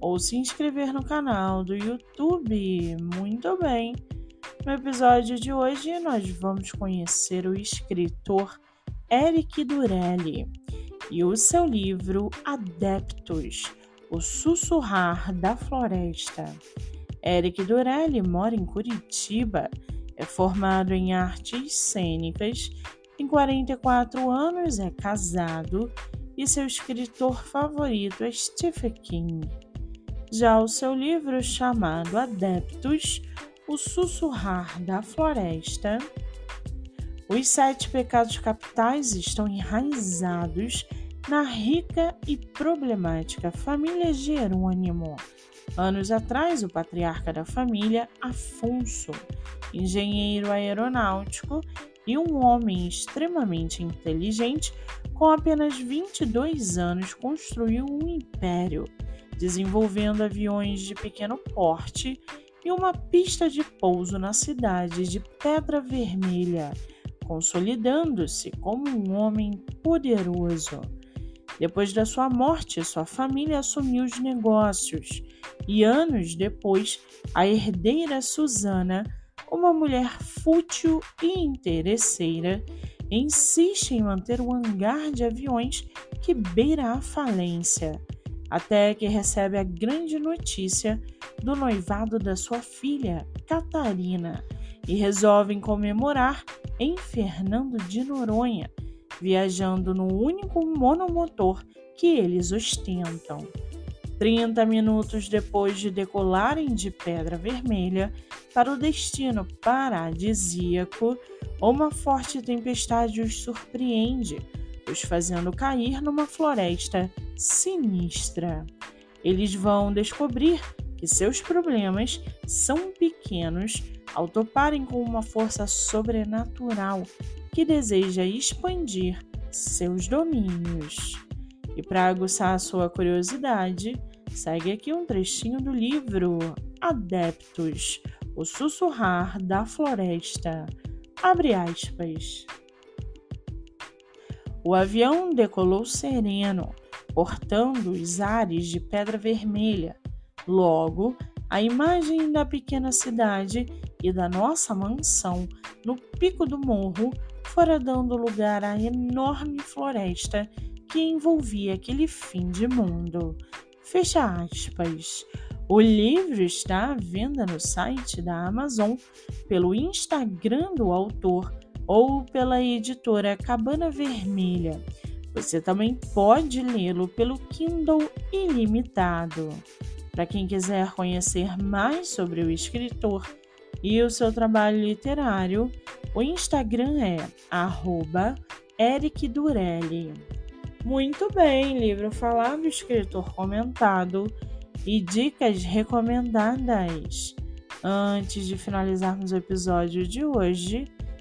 ou se inscrever no canal do YouTube. Muito bem! No episódio de hoje, nós vamos conhecer o escritor Eric Durelli e o seu livro Adeptos O Sussurrar da Floresta. Eric Durelli mora em Curitiba, é formado em artes cênicas, tem 44 anos, é casado e seu escritor favorito é Stephen King. Já o seu livro chamado Adeptos, O Sussurrar da Floresta, os sete pecados capitais estão enraizados na rica e problemática família Jerônimo. Anos atrás, o patriarca da família, Afonso, engenheiro aeronáutico e um homem extremamente inteligente, com apenas 22 anos, construiu um império desenvolvendo aviões de pequeno porte e uma pista de pouso na cidade de Pedra Vermelha, consolidando-se como um homem poderoso. Depois da sua morte, sua família assumiu os negócios e anos depois, a herdeira Susana, uma mulher fútil e interesseira, insiste em manter o hangar de aviões que beira a falência até que recebe a grande notícia do noivado da sua filha, Catarina, e resolvem comemorar em Fernando de Noronha, viajando no único monomotor que eles ostentam. 30 minutos depois de decolarem de Pedra Vermelha para o destino paradisíaco, uma forte tempestade os surpreende, os fazendo cair numa floresta sinistra. Eles vão descobrir que seus problemas são pequenos ao toparem com uma força sobrenatural que deseja expandir seus domínios. E para aguçar a sua curiosidade, segue aqui um trechinho do livro Adeptos O Sussurrar da Floresta. Abre aspas. O avião decolou sereno cortando os ares de pedra vermelha. Logo, a imagem da pequena cidade e da nossa mansão no pico do morro fora dando lugar à enorme floresta que envolvia aquele fim de mundo. Fecha aspas. O livro está à venda no site da Amazon, pelo Instagram do autor ou pela editora Cabana Vermelha. Você também pode lê-lo pelo Kindle Ilimitado. Para quem quiser conhecer mais sobre o escritor e o seu trabalho literário, o Instagram é @ericdurelli. Muito bem, livro falado, escritor comentado e dicas recomendadas. Antes de finalizarmos o episódio de hoje,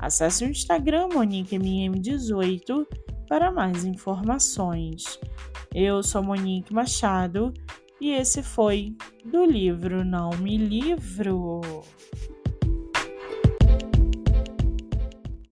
Acesse o Instagram MoniqueMM18 para mais informações. Eu sou Monique Machado e esse foi do livro Não Me Livro.